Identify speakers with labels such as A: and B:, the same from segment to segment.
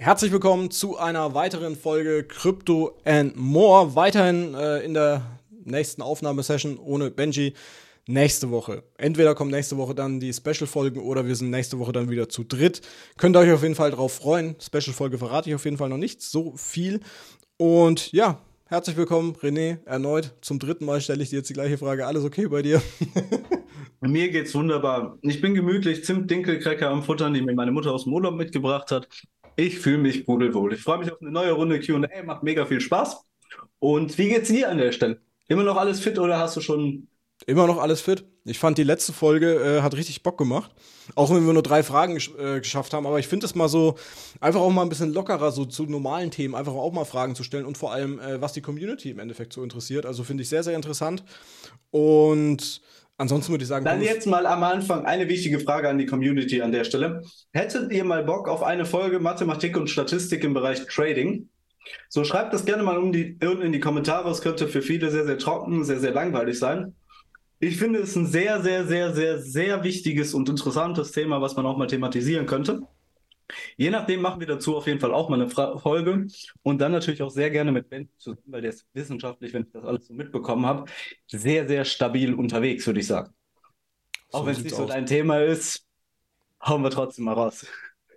A: Herzlich willkommen zu einer weiteren Folge Crypto and More. Weiterhin äh, in der nächsten Aufnahmesession ohne Benji. Nächste Woche. Entweder kommt nächste Woche dann die Special-Folgen oder wir sind nächste Woche dann wieder zu dritt. Könnt ihr euch auf jeden Fall drauf freuen. Special-Folge verrate ich auf jeden Fall noch nicht so viel. Und ja, herzlich willkommen, René, erneut. Zum dritten Mal stelle ich dir jetzt die gleiche Frage. Alles okay bei dir?
B: Mir geht's wunderbar. Ich bin gemütlich, Zimt-Dinkelcracker am Futtern, die mir meine Mutter aus dem Urlaub mitgebracht hat. Ich fühle mich pudelwohl. Ich freue mich auf eine neue Runde Q&A, macht mega viel Spaß. Und wie geht's dir an der Stelle? Immer noch alles fit oder hast du schon
A: Immer noch alles fit. Ich fand die letzte Folge äh, hat richtig Bock gemacht. Auch wenn wir nur drei Fragen gesch äh, geschafft haben. Aber ich finde es mal so, einfach auch mal ein bisschen lockerer, so zu normalen Themen, einfach auch mal Fragen zu stellen und vor allem, äh, was die Community im Endeffekt so interessiert. Also finde ich sehr, sehr interessant. Und ansonsten würde ich sagen.
B: Dann jetzt mal am Anfang eine wichtige Frage an die Community an der Stelle. Hättet ihr mal Bock auf eine Folge Mathematik und Statistik im Bereich Trading? So schreibt das gerne mal um die, unten in die Kommentare. Es könnte für viele sehr, sehr trocken, sehr, sehr langweilig sein. Ich finde es ein sehr, sehr, sehr, sehr, sehr wichtiges und interessantes Thema, was man auch mal thematisieren könnte. Je nachdem machen wir dazu auf jeden Fall auch mal eine Fra Folge und dann natürlich auch sehr gerne mit Ben zusammen, weil der ist wissenschaftlich, wenn ich das alles so mitbekommen habe, sehr, sehr stabil unterwegs, würde ich sagen. So auch wenn es nicht so dein Thema ist, hauen wir trotzdem mal raus.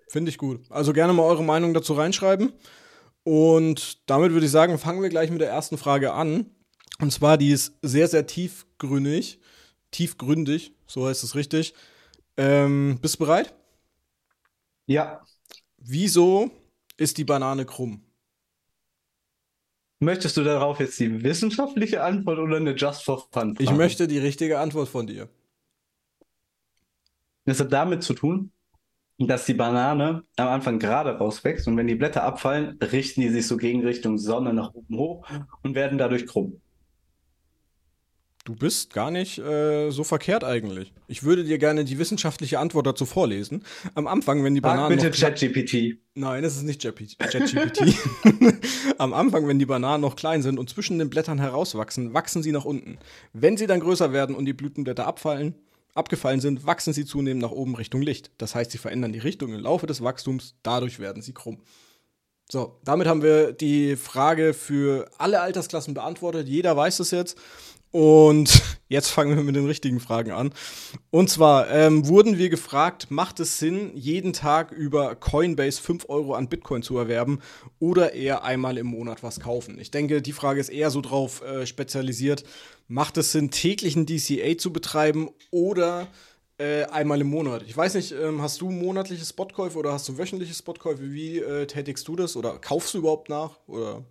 A: Finde ich gut. Also gerne mal eure Meinung dazu reinschreiben. Und damit würde ich sagen, fangen wir gleich mit der ersten Frage an. Und zwar, die ist sehr, sehr tiefgründig. Tiefgründig, so heißt es richtig. Ähm, bist du bereit?
B: Ja.
A: Wieso ist die Banane krumm?
B: Möchtest du darauf jetzt die wissenschaftliche Antwort oder eine Just for Fun?
A: -Frage? Ich möchte die richtige Antwort von dir.
B: Das hat damit zu tun, dass die Banane am Anfang gerade rauswächst und wenn die Blätter abfallen, richten die sich so gegen Richtung Sonne nach oben hoch und werden dadurch krumm.
A: Du bist gar nicht äh, so verkehrt eigentlich. Ich würde dir gerne die wissenschaftliche Antwort dazu vorlesen. Am Anfang, wenn die Sag Bananen.
B: bitte ChatGPT.
A: Nein, es ist nicht ChatGPT. Am Anfang, wenn die Bananen noch klein sind und zwischen den Blättern herauswachsen, wachsen sie nach unten. Wenn sie dann größer werden und die Blütenblätter abfallen, abgefallen sind, wachsen sie zunehmend nach oben Richtung Licht. Das heißt, sie verändern die Richtung im Laufe des Wachstums, dadurch werden sie krumm. So, damit haben wir die Frage für alle Altersklassen beantwortet. Jeder weiß es jetzt. Und jetzt fangen wir mit den richtigen Fragen an. Und zwar ähm, wurden wir gefragt, macht es Sinn, jeden Tag über Coinbase 5 Euro an Bitcoin zu erwerben oder eher einmal im Monat was kaufen? Ich denke, die Frage ist eher so drauf äh, spezialisiert, macht es Sinn, täglichen DCA zu betreiben oder äh, einmal im Monat? Ich weiß nicht, ähm, hast du monatliche Spotkäufe oder hast du wöchentliche Spotkäufe? Wie äh, tätigst du das oder kaufst du überhaupt nach? Oder?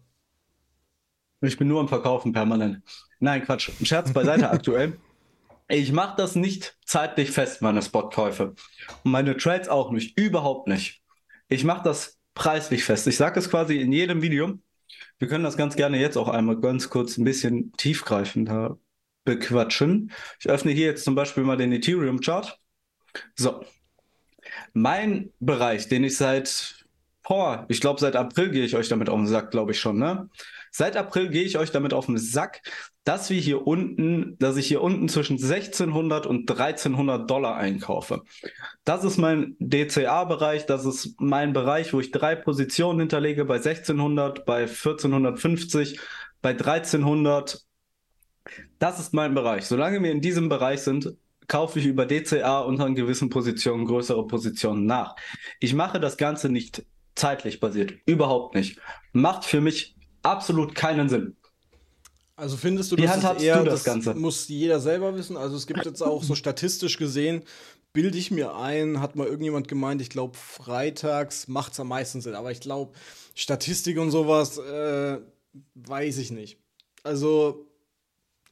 B: Ich bin nur am Verkaufen permanent. Nein, Quatsch. Scherz beiseite aktuell. Ich mache das nicht zeitlich fest, meine Spotkäufe. Und meine Trades auch nicht. Überhaupt nicht. Ich mache das preislich fest. Ich sage es quasi in jedem Video. Wir können das ganz gerne jetzt auch einmal ganz kurz ein bisschen tiefgreifender bequatschen. Ich öffne hier jetzt zum Beispiel mal den Ethereum-Chart. So. Mein Bereich, den ich seit, boah, ich glaube seit April gehe ich euch damit auf den Sack, glaube ich schon, ne? Seit April gehe ich euch damit auf den Sack, dass wir hier unten, dass ich hier unten zwischen 1600 und 1300 Dollar einkaufe. Das ist mein DCA-Bereich, das ist mein Bereich, wo ich drei Positionen hinterlege bei 1600, bei 1450, bei 1300. Das ist mein Bereich. Solange wir in diesem Bereich sind, kaufe ich über DCA unter gewissen Positionen größere Positionen nach. Ich mache das Ganze nicht zeitlich basiert. Überhaupt nicht. Macht für mich absolut keinen Sinn.
A: Also findest du, Wie das eher, du das, das Ganze? muss jeder selber wissen? Also es gibt jetzt auch so statistisch gesehen, bilde ich mir ein, hat mal irgendjemand gemeint, ich glaube, freitags macht es am meisten Sinn. Aber ich glaube, Statistik und sowas, äh, weiß ich nicht. Also,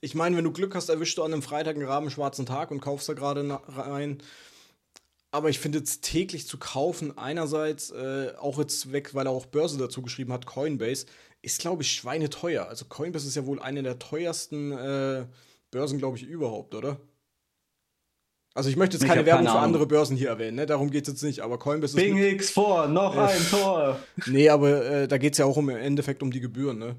A: ich meine, wenn du Glück hast, erwischst du an einem Freitag einen rabenschwarzen Tag und kaufst da gerade rein. Aber ich finde jetzt täglich zu kaufen, einerseits äh, auch jetzt weg, weil er auch Börse dazu geschrieben hat, Coinbase, ist, glaube ich, schweineteuer. Also Coinbase ist ja wohl eine der teuersten äh, Börsen, glaube ich, überhaupt, oder? Also ich möchte jetzt keine Werbung keine für andere Börsen hier erwähnen, ne? darum geht es jetzt nicht, aber Coinbase
B: ist... Bing X vor, noch äh, ein Tor!
A: nee, aber äh, da geht es ja auch um, im Endeffekt um die Gebühren, ne?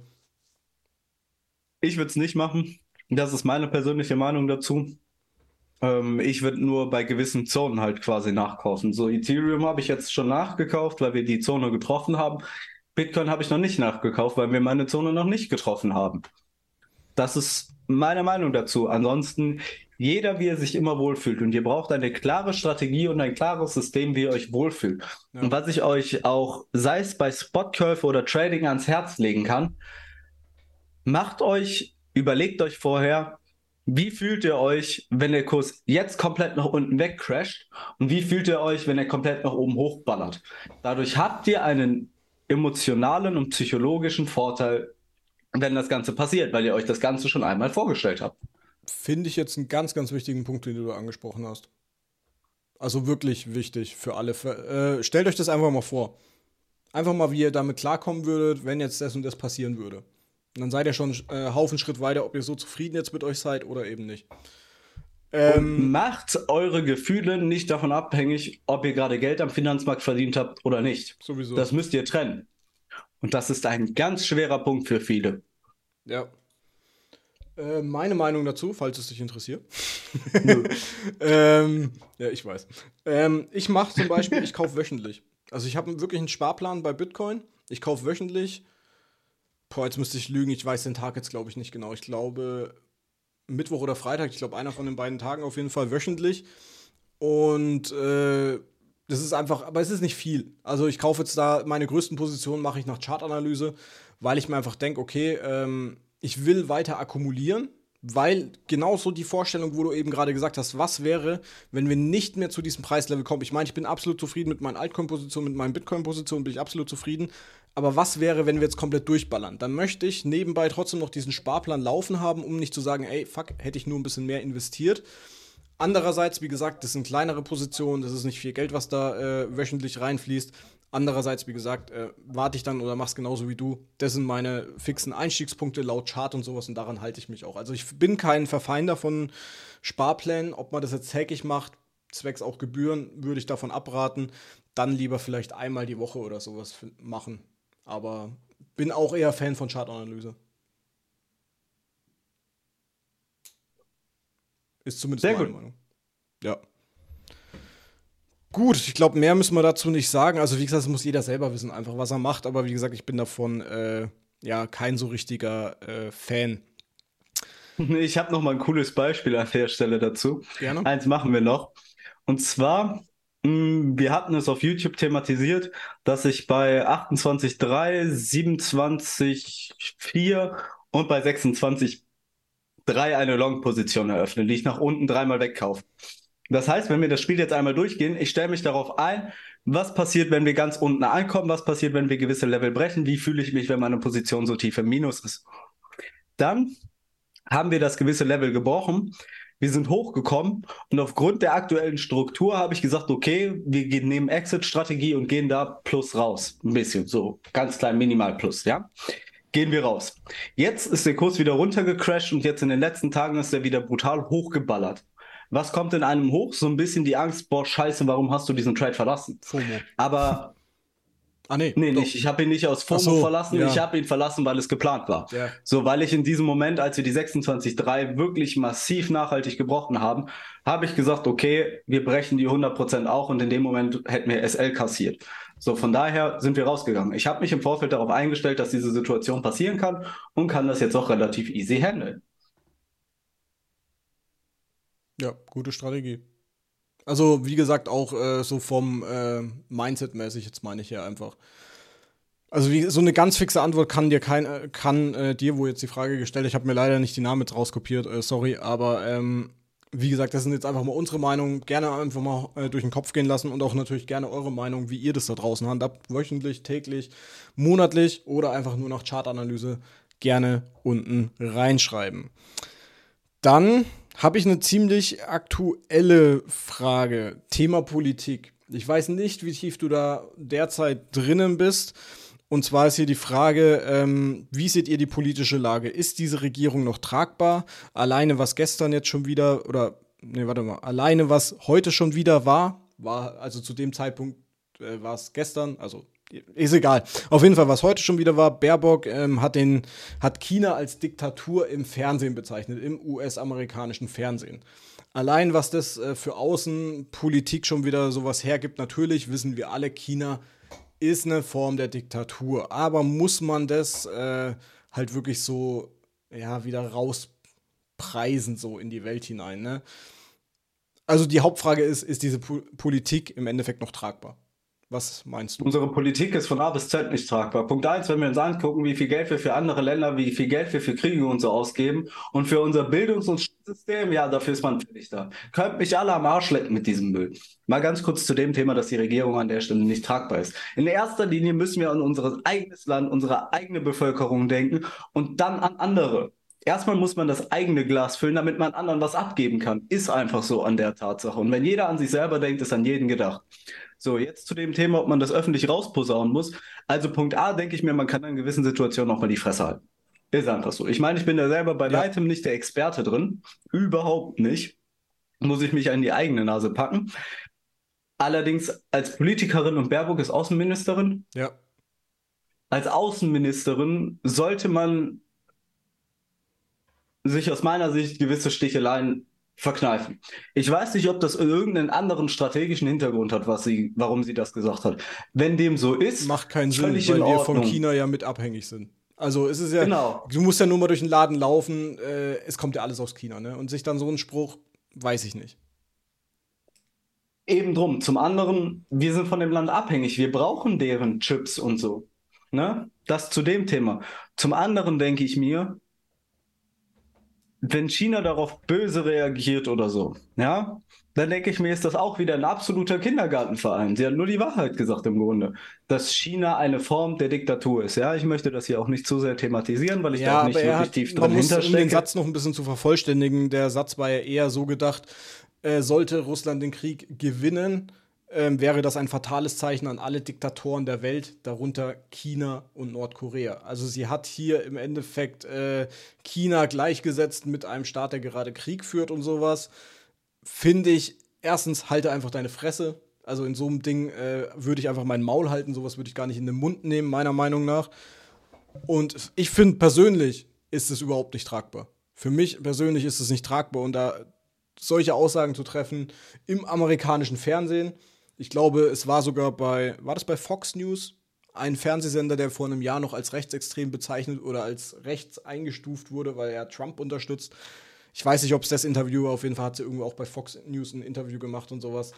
B: Ich würde es nicht machen. Das ist meine persönliche Meinung dazu. Ähm, ich würde nur bei gewissen Zonen halt quasi nachkaufen. So Ethereum habe ich jetzt schon nachgekauft, weil wir die Zone getroffen haben. Bitcoin habe ich noch nicht nachgekauft, weil wir meine Zone noch nicht getroffen haben. Das ist meine Meinung dazu. Ansonsten, jeder, wie er sich immer wohlfühlt. Und ihr braucht eine klare Strategie und ein klares System, wie ihr euch wohlfühlt. Ja. Und was ich euch auch, sei es bei Spotkäufe oder Trading ans Herz legen kann, macht euch, überlegt euch vorher, wie fühlt ihr euch, wenn der Kurs jetzt komplett nach unten wegcrasht? Und wie fühlt ihr euch, wenn er komplett nach oben hochballert? Dadurch habt ihr einen emotionalen und psychologischen Vorteil, wenn das Ganze passiert, weil ihr euch das Ganze schon einmal vorgestellt habt.
A: Finde ich jetzt einen ganz, ganz wichtigen Punkt, den du angesprochen hast. Also wirklich wichtig für alle. Äh, stellt euch das einfach mal vor. Einfach mal, wie ihr damit klarkommen würdet, wenn jetzt das und das passieren würde. Und dann seid ihr schon äh, Haufen Schritt weiter, ob ihr so zufrieden jetzt mit euch seid oder eben nicht.
B: Ähm, macht eure Gefühle nicht davon abhängig, ob ihr gerade Geld am Finanzmarkt verdient habt oder nicht. Sowieso. Das müsst ihr trennen. Und das ist ein ganz schwerer Punkt für viele.
A: Ja. Äh, meine Meinung dazu, falls es dich interessiert. ähm, ja, ich weiß. Ähm, ich mache zum Beispiel, ich kaufe wöchentlich. Also ich habe wirklich einen Sparplan bei Bitcoin. Ich kaufe wöchentlich. Boah, jetzt müsste ich lügen. Ich weiß den Tag jetzt, glaube ich, nicht genau. Ich glaube Mittwoch oder Freitag. Ich glaube, einer von den beiden Tagen auf jeden Fall wöchentlich. Und äh, das ist einfach, aber es ist nicht viel. Also ich kaufe jetzt da meine größten Positionen, mache ich nach Chartanalyse, weil ich mir einfach denke, okay, ähm, ich will weiter akkumulieren, weil genauso die Vorstellung, wo du eben gerade gesagt hast, was wäre, wenn wir nicht mehr zu diesem Preislevel kommen. Ich meine, ich bin absolut zufrieden mit meinen Altcoin-Positionen, mit meinen Bitcoin-Positionen bin ich absolut zufrieden. Aber was wäre, wenn wir jetzt komplett durchballern? Dann möchte ich nebenbei trotzdem noch diesen Sparplan laufen haben, um nicht zu sagen, ey, fuck, hätte ich nur ein bisschen mehr investiert. Andererseits, wie gesagt, das sind kleinere Positionen, das ist nicht viel Geld, was da äh, wöchentlich reinfließt. Andererseits, wie gesagt, äh, warte ich dann oder mach's genauso wie du. Das sind meine fixen Einstiegspunkte laut Chart und sowas und daran halte ich mich auch. Also ich bin kein Verfeinder von Sparplänen. Ob man das jetzt täglich macht, zwecks auch Gebühren, würde ich davon abraten. Dann lieber vielleicht einmal die Woche oder sowas machen. Aber bin auch eher Fan von Chartanalyse. Ist zumindest Sehr meine gut. Meinung. Ja. Gut, ich glaube, mehr müssen wir dazu nicht sagen. Also, wie gesagt, das muss jeder selber wissen, einfach was er macht. Aber wie gesagt, ich bin davon äh, ja kein so richtiger äh, Fan.
B: Ich habe noch mal ein cooles Beispiel an der Stelle dazu. Gerne. Eins machen wir noch. Und zwar, mh, mm, wir hatten es auf YouTube thematisiert, dass ich bei 28.3, 27.4 und bei 26 drei eine Long-Position eröffnen, die ich nach unten dreimal wegkaufe. Das heißt, wenn wir das Spiel jetzt einmal durchgehen, ich stelle mich darauf ein, was passiert, wenn wir ganz unten ankommen, was passiert, wenn wir gewisse Level brechen, wie fühle ich mich, wenn meine Position so tief im Minus ist. Dann haben wir das gewisse Level gebrochen, wir sind hochgekommen und aufgrund der aktuellen Struktur habe ich gesagt, okay, wir gehen, nehmen Exit-Strategie und gehen da plus raus. Ein bisschen, so ganz klein, minimal plus, ja gehen wir raus. Jetzt ist der Kurs wieder runtergecrashed und jetzt in den letzten Tagen ist er wieder brutal hochgeballert. Was kommt in einem hoch? So ein bisschen die Angst, boah, scheiße, warum hast du diesen Trade verlassen? FOMO. Aber Ah, nee. Nee, nicht. Ich habe ihn nicht aus FOMO so, verlassen. Ja. Ich habe ihn verlassen, weil es geplant war. Ja. So, weil ich in diesem Moment, als wir die 26.3 wirklich massiv nachhaltig gebrochen haben, habe ich gesagt, okay, wir brechen die 100% auch und in dem Moment hätten wir SL kassiert. So, von daher sind wir rausgegangen. Ich habe mich im Vorfeld darauf eingestellt, dass diese Situation passieren kann und kann das jetzt auch relativ easy handeln.
A: Ja, gute Strategie. Also, wie gesagt, auch äh, so vom äh, Mindset-mäßig, jetzt meine ich ja einfach. Also, wie, so eine ganz fixe Antwort kann dir kein, äh, kann äh, dir, wo jetzt die Frage gestellt, ich habe mir leider nicht die Namen jetzt rauskopiert, äh, sorry, aber ähm, wie gesagt, das sind jetzt einfach mal unsere Meinungen. Gerne einfach mal äh, durch den Kopf gehen lassen und auch natürlich gerne eure Meinung, wie ihr das da draußen handhabt. Wöchentlich, täglich, monatlich oder einfach nur nach Chartanalyse gerne unten reinschreiben. Dann habe ich eine ziemlich aktuelle Frage. Thema Politik. Ich weiß nicht, wie tief du da derzeit drinnen bist. Und zwar ist hier die Frage, ähm, wie seht ihr die politische Lage? Ist diese Regierung noch tragbar? Alleine was gestern jetzt schon wieder, oder, nee, warte mal, alleine was heute schon wieder war, war, also zu dem Zeitpunkt äh, war es gestern, also ist egal. Auf jeden Fall, was heute schon wieder war, Baerbock ähm, hat, den, hat China als Diktatur im Fernsehen bezeichnet, im US-amerikanischen Fernsehen. Allein was das äh, für Außenpolitik schon wieder sowas hergibt, natürlich wissen wir alle, China ist eine Form der Diktatur. Aber muss man das äh, halt wirklich so, ja, wieder rauspreisen, so in die Welt hinein, ne? Also die Hauptfrage ist, ist diese po Politik im Endeffekt noch tragbar? Was meinst du?
B: Unsere Politik ist von A bis Z nicht tragbar. Punkt eins, wenn wir uns angucken, wie viel Geld wir für andere Länder, wie viel Geld wir für Kriege und so ausgeben und für unser Bildungs- und System, ja, dafür ist man fertig da. Könnt mich alle am Arsch lecken mit diesem Müll. Mal ganz kurz zu dem Thema, dass die Regierung an der Stelle nicht tragbar ist. In erster Linie müssen wir an unser eigenes Land, unsere eigene Bevölkerung denken und dann an andere. Erstmal muss man das eigene Glas füllen, damit man anderen was abgeben kann. Ist einfach so an der Tatsache. Und wenn jeder an sich selber denkt, ist an jeden gedacht. So, jetzt zu dem Thema, ob man das öffentlich rausposaunen muss. Also Punkt A, denke ich mir, man kann in gewissen Situationen auch mal die Fresse halten. Ist einfach so. Ich meine, ich bin da selber bei ja. weitem nicht der Experte drin. Überhaupt nicht. Muss ich mich an die eigene Nase packen. Allerdings als Politikerin und Baerbock ist Außenministerin.
A: Ja.
B: Als Außenministerin sollte man sich aus meiner Sicht gewisse Sticheleien verkneifen. Ich weiß nicht, ob das irgendeinen anderen strategischen Hintergrund hat, was sie, warum sie das gesagt hat. Wenn dem so ist,
A: macht keinen Sinn, weil wir von China ja mit abhängig sind. Also es ist ja, genau. du musst ja nur mal durch den Laden laufen, äh, es kommt ja alles aus China, ne? Und sich dann so ein Spruch, weiß ich nicht.
B: Eben drum. Zum anderen, wir sind von dem Land abhängig. Wir brauchen deren Chips und so. Ne? Das zu dem Thema. Zum anderen denke ich mir, wenn China darauf böse reagiert oder so, ja, dann denke ich mir, ist das auch wieder ein absoluter Kindergartenverein. Sie hat nur die Wahrheit gesagt im Grunde, dass China eine Form der Diktatur ist. Ja, ich möchte das hier auch nicht zu sehr thematisieren, weil ich ja, da nicht wirklich hat, tief drin hinterstecke. Um
A: den Satz noch ein bisschen zu vervollständigen, der Satz war ja eher so gedacht, äh, sollte Russland den Krieg gewinnen, ähm, wäre das ein fatales Zeichen an alle Diktatoren der Welt, darunter China und Nordkorea. Also sie hat hier im Endeffekt äh, China gleichgesetzt mit einem Staat, der gerade Krieg führt und sowas. Finde ich, erstens, halte einfach deine Fresse. Also in so einem Ding äh, würde ich einfach meinen Maul halten, sowas würde ich gar nicht in den Mund nehmen, meiner Meinung nach. Und ich finde persönlich ist es überhaupt nicht tragbar. Für mich persönlich ist es nicht tragbar und da solche Aussagen zu treffen im amerikanischen Fernsehen ich glaube, es war sogar bei, war das bei Fox News? Ein Fernsehsender, der vor einem Jahr noch als rechtsextrem bezeichnet oder als rechts eingestuft wurde, weil er Trump unterstützt. Ich weiß nicht, ob es das Interview war. Auf jeden Fall hat sie irgendwo auch bei Fox News ein Interview gemacht und sowas.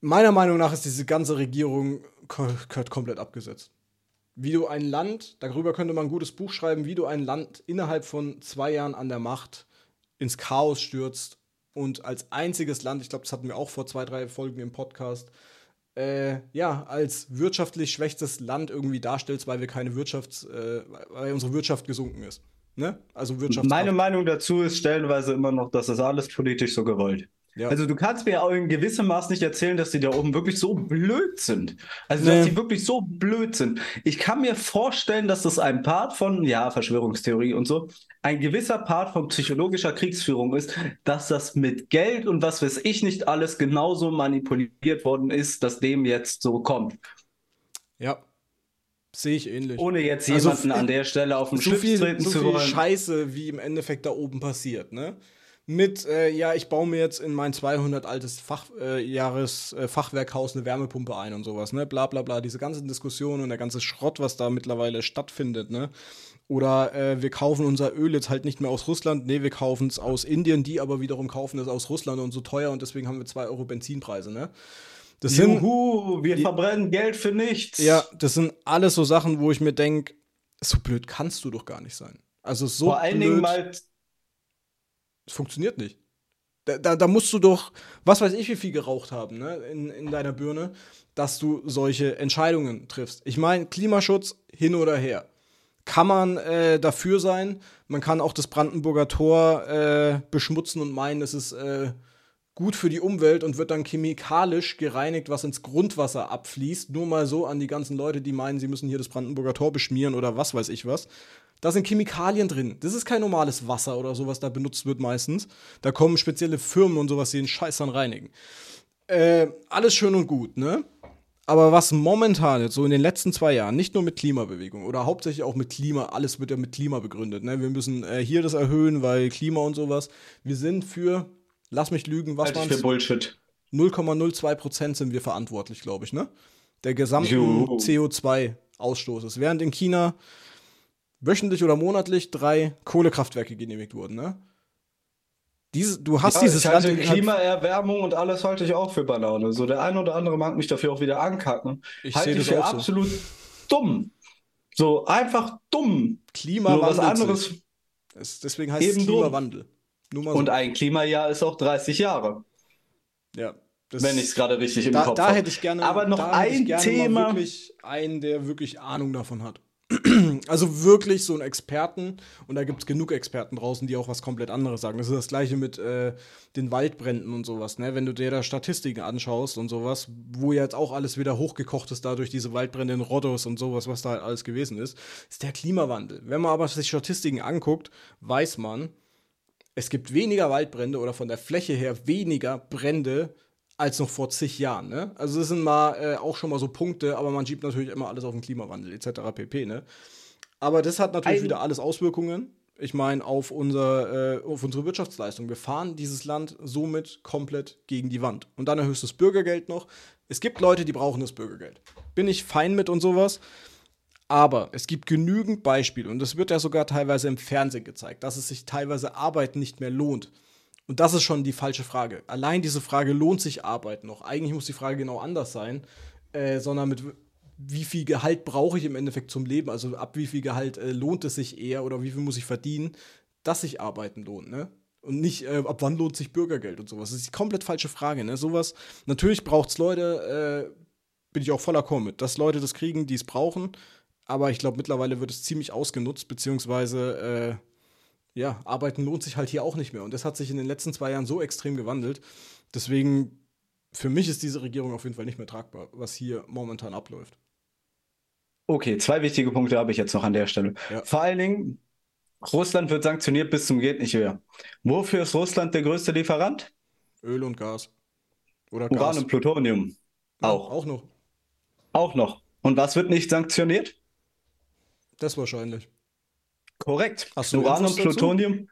A: Meiner Meinung nach ist diese ganze Regierung gehört komplett abgesetzt. Wie du ein Land, darüber könnte man ein gutes Buch schreiben, wie du ein Land innerhalb von zwei Jahren an der Macht ins Chaos stürzt und als einziges Land, ich glaube, das hatten wir auch vor zwei, drei Folgen im Podcast, äh, ja, als wirtschaftlich schwächstes Land irgendwie darstellst, weil wir keine Wirtschafts-, äh, weil unsere Wirtschaft gesunken ist. Ne?
B: Also Wirtschaft. Meine Meinung dazu ist stellenweise immer noch, dass das alles politisch so gewollt. Ja. Also du kannst mir auch in gewissem Maß nicht erzählen, dass die da oben wirklich so blöd sind. Also nee. dass die wirklich so blöd sind. Ich kann mir vorstellen, dass das ein Part von, ja, Verschwörungstheorie und so, ein gewisser Part von psychologischer Kriegsführung ist, dass das mit Geld und was weiß ich nicht alles genauso manipuliert worden ist, dass dem jetzt so kommt.
A: Ja. Sehe ich ähnlich.
B: Ohne jetzt also jemanden also, an der Stelle auf den so Schlips treten so zu wollen.
A: Scheiße, wie im Endeffekt da oben passiert, ne? Mit, äh, ja, ich baue mir jetzt in mein 200 altes Fach, äh, Jahres äh, Fachwerkhaus eine Wärmepumpe ein und sowas, ne? Bla bla bla. Diese ganzen Diskussionen und der ganze Schrott, was da mittlerweile stattfindet, ne? Oder äh, wir kaufen unser Öl jetzt halt nicht mehr aus Russland, nee, wir kaufen es aus Indien, die aber wiederum kaufen es aus Russland und so teuer und deswegen haben wir 2 Euro Benzinpreise, ne?
B: Das Juhu, sind, wir verbrennen Geld für nichts.
A: Ja, das sind alles so Sachen, wo ich mir denke, so blöd kannst du doch gar nicht sein. Also so
B: Vor allen blöd, Dingen mal
A: es funktioniert nicht. Da, da, da, musst du doch, was weiß ich, wie viel geraucht haben, ne, in, in deiner Birne, dass du solche Entscheidungen triffst. Ich meine, Klimaschutz hin oder her. Kann man äh, dafür sein. Man kann auch das Brandenburger Tor äh, beschmutzen und meinen, es ist äh, gut für die Umwelt und wird dann chemikalisch gereinigt, was ins Grundwasser abfließt. Nur mal so an die ganzen Leute, die meinen, sie müssen hier das Brandenburger Tor beschmieren oder was weiß ich was. Da sind Chemikalien drin. Das ist kein normales Wasser oder sowas, da benutzt wird meistens. Da kommen spezielle Firmen und sowas, die den Scheiß dann reinigen. Äh, alles schön und gut, ne? Aber was momentan jetzt so in den letzten zwei Jahren, nicht nur mit Klimabewegung oder hauptsächlich auch mit Klima, alles wird ja mit Klima begründet. Ne? Wir müssen äh, hier das erhöhen, weil Klima und sowas. Wir sind für, lass mich lügen, was
B: ich für Bullshit.
A: 0,02 Prozent sind wir verantwortlich, glaube ich, ne? Der gesamten
B: Jo.
A: CO2-Ausstoßes. Während in China wöchentlich oder monatlich drei Kohlekraftwerke genehmigt wurden, ne? Diese, du hast
B: Ja,
A: dieses
B: ich
A: Land innerhalb-
B: Klimaerwärmung und alles halte ich auch für Banane. So der ein oder andere mag mich dafür auch wieder ankacken.
A: Ich
B: halte
A: sehe
B: ich für
A: auch so.
B: absolut dumm. So einfach dumm.
A: Klima
B: Nur was anderes.
A: Es, deswegen heißt es. Klimawandel. So.
B: Und ein Klimajahr ist auch 30 Jahre,
A: ja, das,
B: wenn ich es gerade richtig im
A: da,
B: Kopf
A: da
B: habe.
A: hätte ich gerne,
B: Aber noch
A: da
B: ein Thema.
A: Wirklich einen, der wirklich Ahnung davon hat. Also wirklich so einen Experten, und da gibt es genug Experten draußen, die auch was komplett anderes sagen. Das ist das gleiche mit äh, den Waldbränden und sowas, ne? Wenn du dir da Statistiken anschaust und sowas, wo jetzt auch alles wieder hochgekocht ist, dadurch diese Waldbrände in Rhodos und sowas, was da halt alles gewesen ist, ist der Klimawandel. Wenn man aber sich Statistiken anguckt, weiß man, es gibt weniger Waldbrände oder von der Fläche her weniger Brände als noch vor zig Jahren. Ne? Also das sind mal äh, auch schon mal so Punkte, aber man schiebt natürlich immer alles auf den Klimawandel etc. pp. Ne? Aber das hat natürlich
B: Ein-
A: wieder alles Auswirkungen. Ich meine, auf, unser, äh, auf unsere Wirtschaftsleistung. Wir fahren dieses Land somit komplett gegen die Wand. Und dann erhöhst du das Bürgergeld noch. Es gibt Leute, die brauchen das Bürgergeld. Bin ich fein mit und sowas. Aber es gibt genügend Beispiele, und das wird ja sogar teilweise im Fernsehen gezeigt, dass es sich teilweise Arbeiten nicht mehr lohnt. Und das ist schon die falsche Frage. Allein diese Frage, lohnt sich Arbeit noch? Eigentlich muss die Frage genau anders sein, äh, sondern mit wie viel Gehalt brauche ich im Endeffekt zum Leben? Also ab wie viel Gehalt äh, lohnt es sich eher oder wie viel muss ich verdienen, dass sich Arbeiten lohnt, ne? Und nicht, äh, ab wann lohnt sich Bürgergeld und sowas. Das ist die komplett falsche Frage, ne? Sowas, natürlich braucht es Leute, äh, bin ich auch voller Chor mit, dass Leute das kriegen, die es brauchen. Aber ich glaube, mittlerweile wird es ziemlich ausgenutzt, beziehungsweise, äh, ja, Arbeiten lohnt sich halt hier auch nicht mehr. Und das hat sich in den letzten zwei Jahren so extrem gewandelt. Deswegen, für mich ist diese Regierung auf jeden Fall nicht mehr tragbar, was hier momentan abläuft.
B: Okay, zwei wichtige Punkte habe ich jetzt noch an der Stelle.
A: Ja.
B: Vor allen Dingen, Russland wird sanktioniert bis zum geht nicht mehr. Wofür ist Russland der größte Lieferant?
A: Öl und Gas. Oder
B: Uran
A: Gas.
B: und Plutonium.
A: Ja,
B: Auch.
A: Auch noch.
B: Auch noch. Und was wird nicht sanktioniert?
A: Das wahrscheinlich.
B: Korrekt.
A: Hast du
B: Uran und
A: dazu?
B: Plutonium?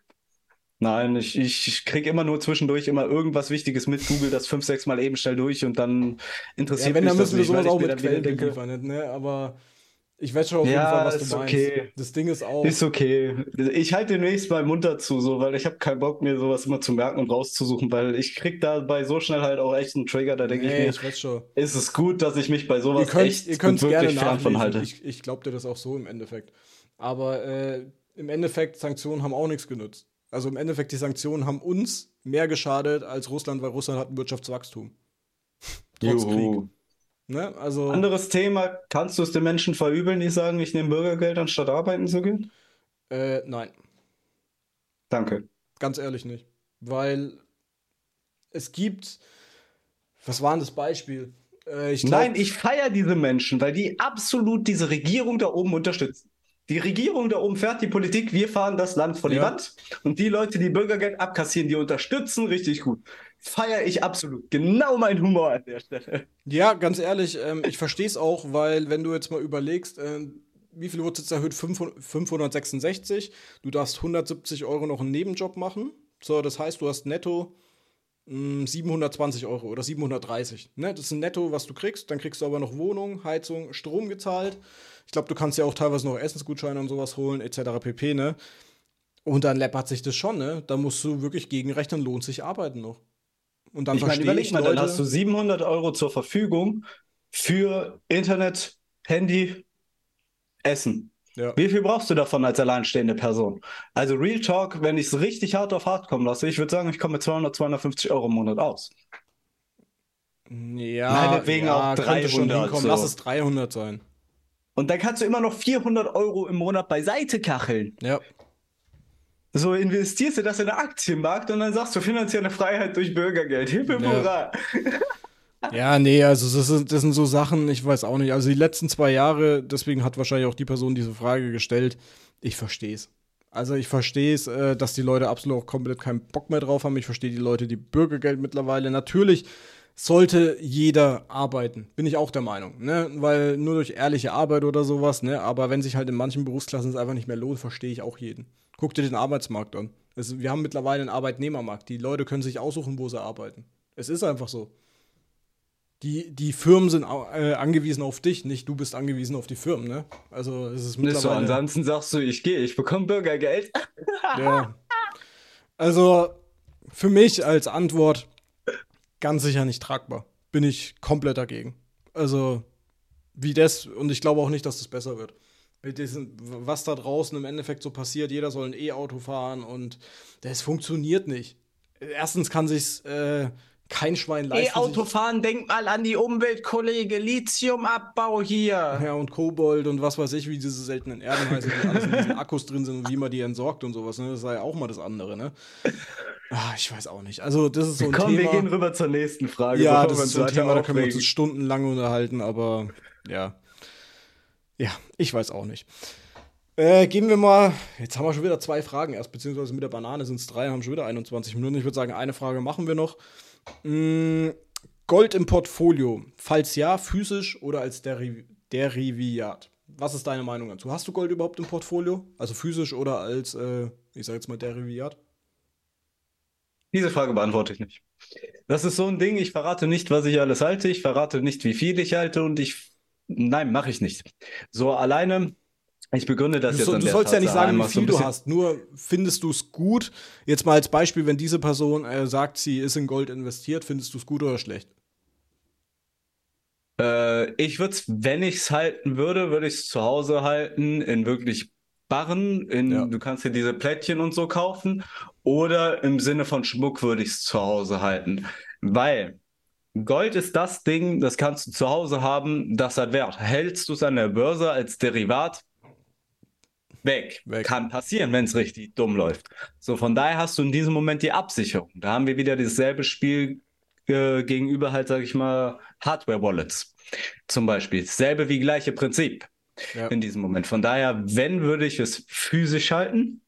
B: Nein, ich, ich, kriege immer nur zwischendurch immer irgendwas Wichtiges mit, google das fünf, sechs Mal eben schnell durch und dann interessiert
A: Ja, wenn, dann
B: mich das
A: müssen wir
B: nicht,
A: sowas auch
B: mir
A: mit
B: dann
A: Quellen
B: denke,
A: beliefern, ne? Aber ich weiß schon auf jeden
B: Ja,
A: Fall, was
B: ist
A: du meinst.
B: okay.
A: Das Ding ist auch.
B: Ist okay. Ich halte demnächst mal munter zu, so, weil ich habe keinen Bock, mir sowas immer zu merken und rauszusuchen, weil ich krieg dabei so schnell halt auch echt einen Trigger, da denke
A: nee,
B: ich
A: ich weiß schon.
B: mir, ist es gut, dass ich mich bei
A: Ihr
B: sowas
A: könnt
B: echt
A: ihr könnt's
B: wirklich
A: gerne
B: fern von halte.
A: Ich, ich glaube dir das auch so im Endeffekt. Aber äh, im Endeffekt, Sanktionen haben auch nichts genützt. Also im Endeffekt, die Sanktionen haben uns mehr geschadet als Russland, weil Russland hat ein Wirtschaftswachstum. Trotz
B: Juhu.
A: Krieg. Ne? Also,
B: Anderes Thema, kannst du es den Menschen verübeln, die sagen, ich nehme Bürgergeld, anstatt arbeiten zu gehen?
A: äh, nein,
B: Danke.
A: ganz ehrlich nicht. Weil es gibt. Was war denn das Beispiel? Äh, ich glaub,
B: Nein, ich feiere diese Menschen, weil die absolut diese Regierung da oben unterstützen. Die Regierung da oben fährt die Politik, wir fahren das Land vor die
A: Ja.
B: Wand. Und die Leute, die Bürgergeld abkassieren, die unterstützen richtig gut. Feiere ich absolut. Genau mein Humor an der Stelle.
A: Ja, ganz ehrlich, ähm, ich verstehe es auch, weil wenn du jetzt mal überlegst, äh, wie viel wurde jetzt erhöht? 500 566. Du darfst 170 Euro noch einen Nebenjob machen. So, das heißt, du hast netto 720 Euro oder 730. Ne? Das ist ein Netto, was du kriegst. Dann kriegst du aber noch Wohnung, Heizung, Strom gezahlt. Ich glaube, du kannst ja auch teilweise noch Essensgutscheine und sowas holen, etc. pp. Ne? Und dann läppert sich das schon, ne? Da musst du wirklich gegenrechnen, lohnt sich Arbeiten noch. Und dann
B: Ich meine, überleg
A: ich
B: mal,
A: Leute.
B: dann hast du 700 Euro zur Verfügung für Internet, Handy, Essen.
A: Ja.
B: Wie viel brauchst du davon als alleinstehende Person? Also Real Talk, wenn ich es richtig hart auf hart kommen lasse, ich würde sagen, ich komme mit 200, 250 Euro im Monat aus.
A: Ja,
B: Meinetwegen
A: ja,
B: auch
A: könnte schon
B: 300
A: hinkommen.
B: so.
A: Lass es 300 sein.
B: Und dann kannst du immer noch 400 Euro im Monat beiseite kacheln.
A: Ja.
B: So investierst du das in den Aktienmarkt und dann sagst du finanzielle Freiheit durch Bürgergeld. Hilfe,
A: Ja. Ja, nee, also das, ist, das sind so Sachen, ich weiß auch nicht. Also die letzten zwei Jahre, deswegen hat wahrscheinlich auch die Person diese Frage gestellt. Ich verstehe es. Also ich verstehe es, äh, dass die Leute absolut auch komplett keinen Bock mehr drauf haben. Ich verstehe die Leute, die Bürgergeld mittlerweile. Natürlich sollte jeder arbeiten. Bin ich auch der Meinung. Ne? Weil nur durch ehrliche Arbeit oder sowas, ne? aber wenn sich halt in manchen Berufsklassen es einfach nicht mehr lohnt, verstehe ich auch jeden. Guck dir den Arbeitsmarkt an. Es, wir haben mittlerweile einen Arbeitnehmermarkt. Die Leute können sich aussuchen, wo sie arbeiten. Es ist einfach so. Die, die Firmen sind äh, angewiesen auf dich, nicht du bist angewiesen auf die Firmen, ne? Also es ist
B: mittlerweile. Nicht so, ansonsten sagst du, ich gehe, ich bekomme Bürgergeld.
A: ja. Also für mich als Antwort, ganz sicher nicht tragbar. Bin ich komplett dagegen. Also, wie das, und ich glaube auch nicht, dass das besser wird. Mit diesem, was da draußen im Endeffekt so passiert, jeder soll ein E-Auto fahren und das funktioniert nicht. Erstens kann sich's äh, kein Schwein leisten.
B: E-Autofahren, denk mal an die Umwelt, Kollege. Lithiumabbau hier.
A: Ja, und Kobold und was weiß ich, wie diese seltenen Erden heißen, die alles in diesen Akkus drin sind und wie man die entsorgt und sowas. Ne? Das sei ja auch mal das andere, ne? Ach, ich weiß auch nicht. Also, das ist so ein
B: Komm,
A: Thema.
B: wir gehen rüber zur nächsten Frage.
A: Ja, das ist so ein Thema, da können wir uns stundenlang unterhalten, aber ja. Ja, ich weiß auch nicht. Äh, gehen wir mal, jetzt haben wir schon wieder zwei Fragen erst, beziehungsweise mit der Banane sind es drei, haben schon wieder 21 Minuten. Ich würde sagen, eine Frage machen wir noch. Mm, Gold im Portfolio. Falls ja, physisch oder als Deri Deriviat. Was ist deine Meinung dazu? Hast du Gold überhaupt im Portfolio? Also physisch oder als, äh, ich sag jetzt mal, Deriviat?
B: Diese Frage beantworte ich nicht. Das ist so ein Ding, ich verrate nicht, was ich alles halte, ich verrate nicht, wie viel ich halte und ich. Nein, mache ich nicht. So alleine ich begründe das
A: du,
B: jetzt
A: so, an Du sollst ja nicht sagen, wie viel so du hast. Nur findest du es gut? Jetzt mal als Beispiel, wenn diese Person äh, sagt, sie ist in Gold investiert, findest du es gut oder schlecht?
B: Äh, ich würde es, wenn ich es halten würde, würde ich es zu Hause halten, in wirklich Barren. In, ja. Du kannst dir diese Plättchen und so kaufen. Oder im Sinne von Schmuck würde ich es zu Hause halten. Weil Gold ist das Ding, das kannst du zu Hause haben, das hat Wert. Hältst du es an der Börse als Derivat, weg. weg. Kann passieren, wenn es richtig dumm läuft. So, von daher hast du in diesem Moment die Absicherung. Da haben wir wieder dasselbe Spiel äh, gegenüber halt, sag ich mal, Hardware-Wallets. Zum Beispiel. Selbe wie gleiche Prinzip ja. in diesem Moment. Von daher, wenn, würde ich es physisch halten.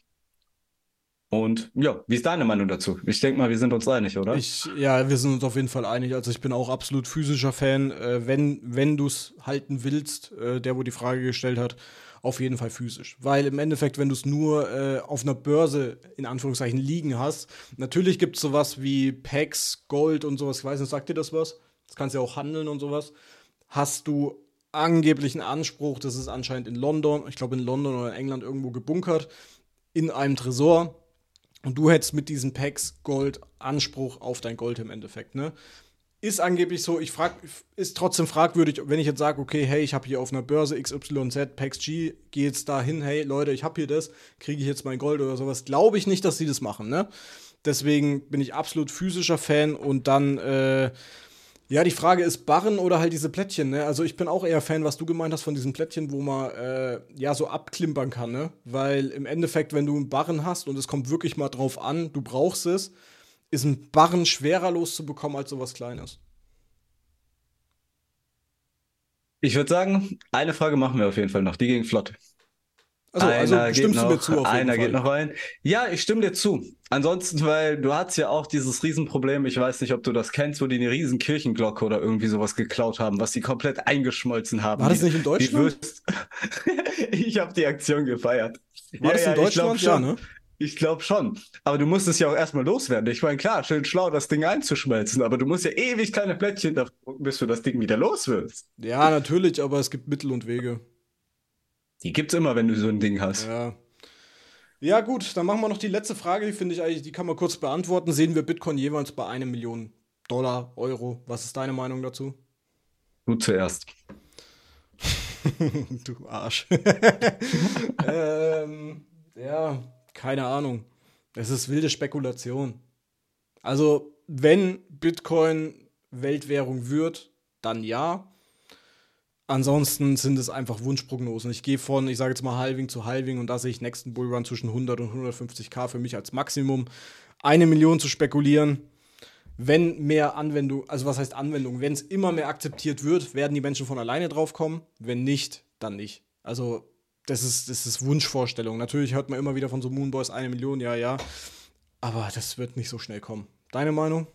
B: Und ja, wie ist deine Meinung dazu? Ich denke mal, wir sind uns einig, oder?
A: Ich, ja, wir sind uns auf jeden Fall einig. Also ich bin auch absolut physischer Fan. Äh, wenn wenn du es halten willst, äh, der, wo die Frage gestellt hat, auf jeden Fall physisch. Weil im Endeffekt, wenn du es nur äh, auf einer Börse in Anführungszeichen liegen hast, natürlich gibt es sowas wie Packs, Gold und sowas. Ich weiß nicht, sagt dir das was? Das kannst du ja auch handeln und sowas. Hast du angeblichen Anspruch, das ist anscheinend in London, ich glaube in London oder in England irgendwo gebunkert, in einem Tresor. Und du hättest mit diesen Packs Gold Anspruch auf dein Gold im Endeffekt, ne? Ist angeblich so, ich frag, ist trotzdem fragwürdig, wenn ich jetzt sage, okay, hey, ich habe hier auf einer Börse XYZ, PaxG, gehe jetzt da hin, hey Leute, ich habe hier das, kriege ich jetzt mein Gold oder sowas, glaube ich nicht, dass sie das machen, ne? Deswegen bin ich absolut physischer Fan und dann, äh, ja, die Frage ist Barren oder halt diese Plättchen, ne? Also ich bin auch eher Fan, was du gemeint hast von diesen Plättchen, wo man äh, ja so abklimpern kann, ne? Weil im Endeffekt, wenn du einen Barren hast und es kommt wirklich mal drauf an, du brauchst es, ist ein Barren schwerer loszubekommen als sowas Kleines.
B: Ich würde sagen, eine Frage machen wir auf jeden Fall noch. Die ging flott.
A: Also, also stimmst noch, du mir zu? Auf
B: einer geht noch rein. Ja, ich stimme dir zu. Ansonsten, weil du hast ja auch dieses Riesenproblem, ich weiß nicht, ob du das kennst, wo die eine riesen Kirchenglocke oder irgendwie sowas geklaut haben, was sie komplett eingeschmolzen haben.
A: War das nicht in Deutschland?
B: ich habe die Aktion gefeiert.
A: War ja, das in ja, Deutschland? Ja, ne?
B: Ich glaube schon. Aber du musst es ja auch erstmal loswerden. Ich meine, klar, schön schlau, das Ding einzuschmelzen, aber du musst ja ewig kleine Plättchen da bis du das Ding wieder los wirst.
A: Ja, natürlich, aber es gibt Mittel und Wege.
B: Die gibt's immer, wenn du so ein Ding hast.
A: Ja. Ja, gut, dann machen wir noch die letzte Frage, die finde ich eigentlich, die kann man kurz beantworten. Sehen wir Bitcoin jeweils bei einer Million Dollar, Euro? Was ist deine Meinung dazu?
B: Du zuerst.
A: du Arsch. ähm, ja, keine Ahnung. Es ist wilde Spekulation. Also, wenn Bitcoin Weltwährung wird, dann ja. Ansonsten sind es einfach Wunschprognosen. Ich gehe von, ich sage jetzt mal Halving zu Halving und da sehe ich nächsten Bullrun zwischen 100 und 150k für mich als Maximum. Eine Million zu spekulieren. Wenn mehr Anwendung, also was heißt Anwendung? Wenn es immer mehr akzeptiert wird, werden die Menschen von alleine drauf kommen. Wenn nicht, dann nicht. Also das ist, das ist Wunschvorstellung. Natürlich hört man immer wieder von so Moonboys eine Million, ja, ja. Aber das wird nicht so schnell kommen. Deine Meinung?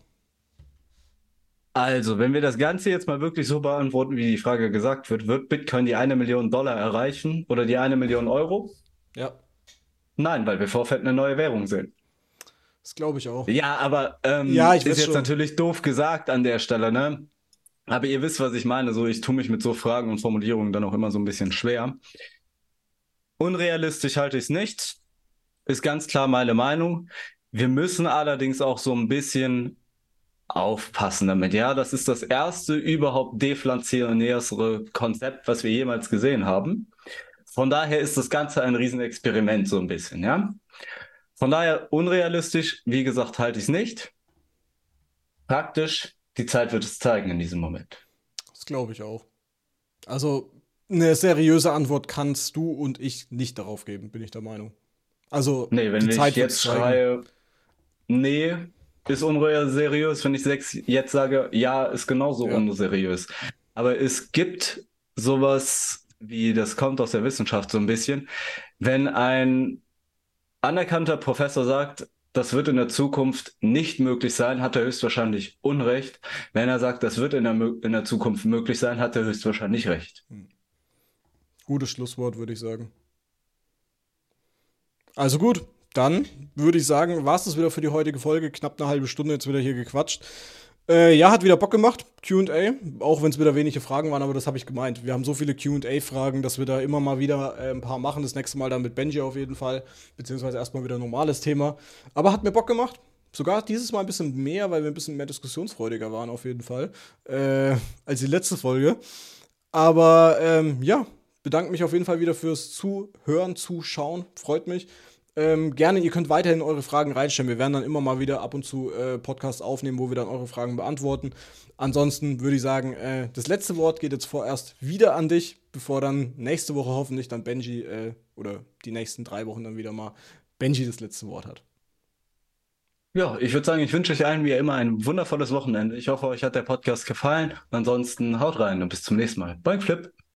B: Also, wenn wir das Ganze jetzt mal wirklich so beantworten, wie die Frage gesagt wird, wird Bitcoin die eine Million Dollar erreichen oder die eine Million Euro?
A: Ja,
B: Nein, weil wir vorfeld eine neue Währung sehen.
A: das glaube ich auch.
B: Ja, aber ähm,
A: Ja, ich
B: ist jetzt
A: schon.
B: natürlich doof gesagt an der Stelle, ne? Aber ihr wisst, was ich meine. So, ich tue mich mit so Fragen und Formulierungen dann auch immer so ein bisschen schwer. Unrealistisch halte ich es nicht. Ist ganz klar meine Meinung. Wir müssen allerdings auch so ein bisschen aufpassen damit. Ja, das ist das erste überhaupt deflationäre Konzept, was wir jemals gesehen haben. Von daher ist das Ganze ein Riesenexperiment, so ein bisschen, ja. Von daher unrealistisch, wie gesagt, halte ich es nicht. Praktisch, die Zeit wird es zeigen in diesem Moment.
A: Das glaube ich auch. Also, eine seriöse Antwort kannst du und ich nicht darauf geben, bin ich der Meinung. Also,
B: Nee, wenn
A: die
B: ich
A: Zeit
B: jetzt schreie, nee, ist unseriös, wenn ich sechs jetzt sage, ja, ist genauso
A: Ja.
B: unseriös. Aber es gibt sowas wie, das kommt aus der Wissenschaft so ein bisschen, wenn ein anerkannter Professor sagt, das wird in der Zukunft nicht möglich sein, hat er höchstwahrscheinlich Unrecht. Wenn er sagt, das wird in der, in der Zukunft möglich sein, hat er höchstwahrscheinlich Recht.
A: Gutes Schlusswort, würde ich sagen. Also gut, dann würde ich sagen, war es das wieder für die heutige Folge. Knapp eine halbe Stunde jetzt wieder hier gequatscht. Äh, ja, hat wieder Bock gemacht, QA. Auch wenn es wieder wenige Fragen waren, aber das habe ich gemeint. Wir haben so viele QA-Fragen, dass wir da immer mal wieder äh, ein paar machen. Das nächste Mal dann mit Benji auf jeden Fall. Beziehungsweise erstmal wieder ein normales Thema. Aber hat mir Bock gemacht. Sogar dieses Mal ein bisschen mehr, weil wir ein bisschen mehr diskussionsfreudiger waren, auf jeden Fall. Äh, als die letzte Folge. Aber ähm, ja, bedanke mich auf jeden Fall wieder fürs Zuhören, Zuschauen. Freut mich. Ähm, gerne, ihr könnt weiterhin eure Fragen reinstellen. Wir werden dann immer mal wieder ab und zu äh, Podcasts aufnehmen, wo wir dann eure Fragen beantworten. Ansonsten würde ich sagen, äh, das letzte Wort geht jetzt vorerst wieder an dich, bevor dann nächste Woche hoffentlich dann Benji äh, oder die nächsten drei Wochen dann wieder mal Benji das letzte Wort hat.
B: Ja, ich würde sagen, ich wünsche euch allen wie immer ein wundervolles Wochenende. Ich hoffe, euch hat der Podcast gefallen. Ansonsten haut rein und bis zum nächsten Mal. Boing Flip.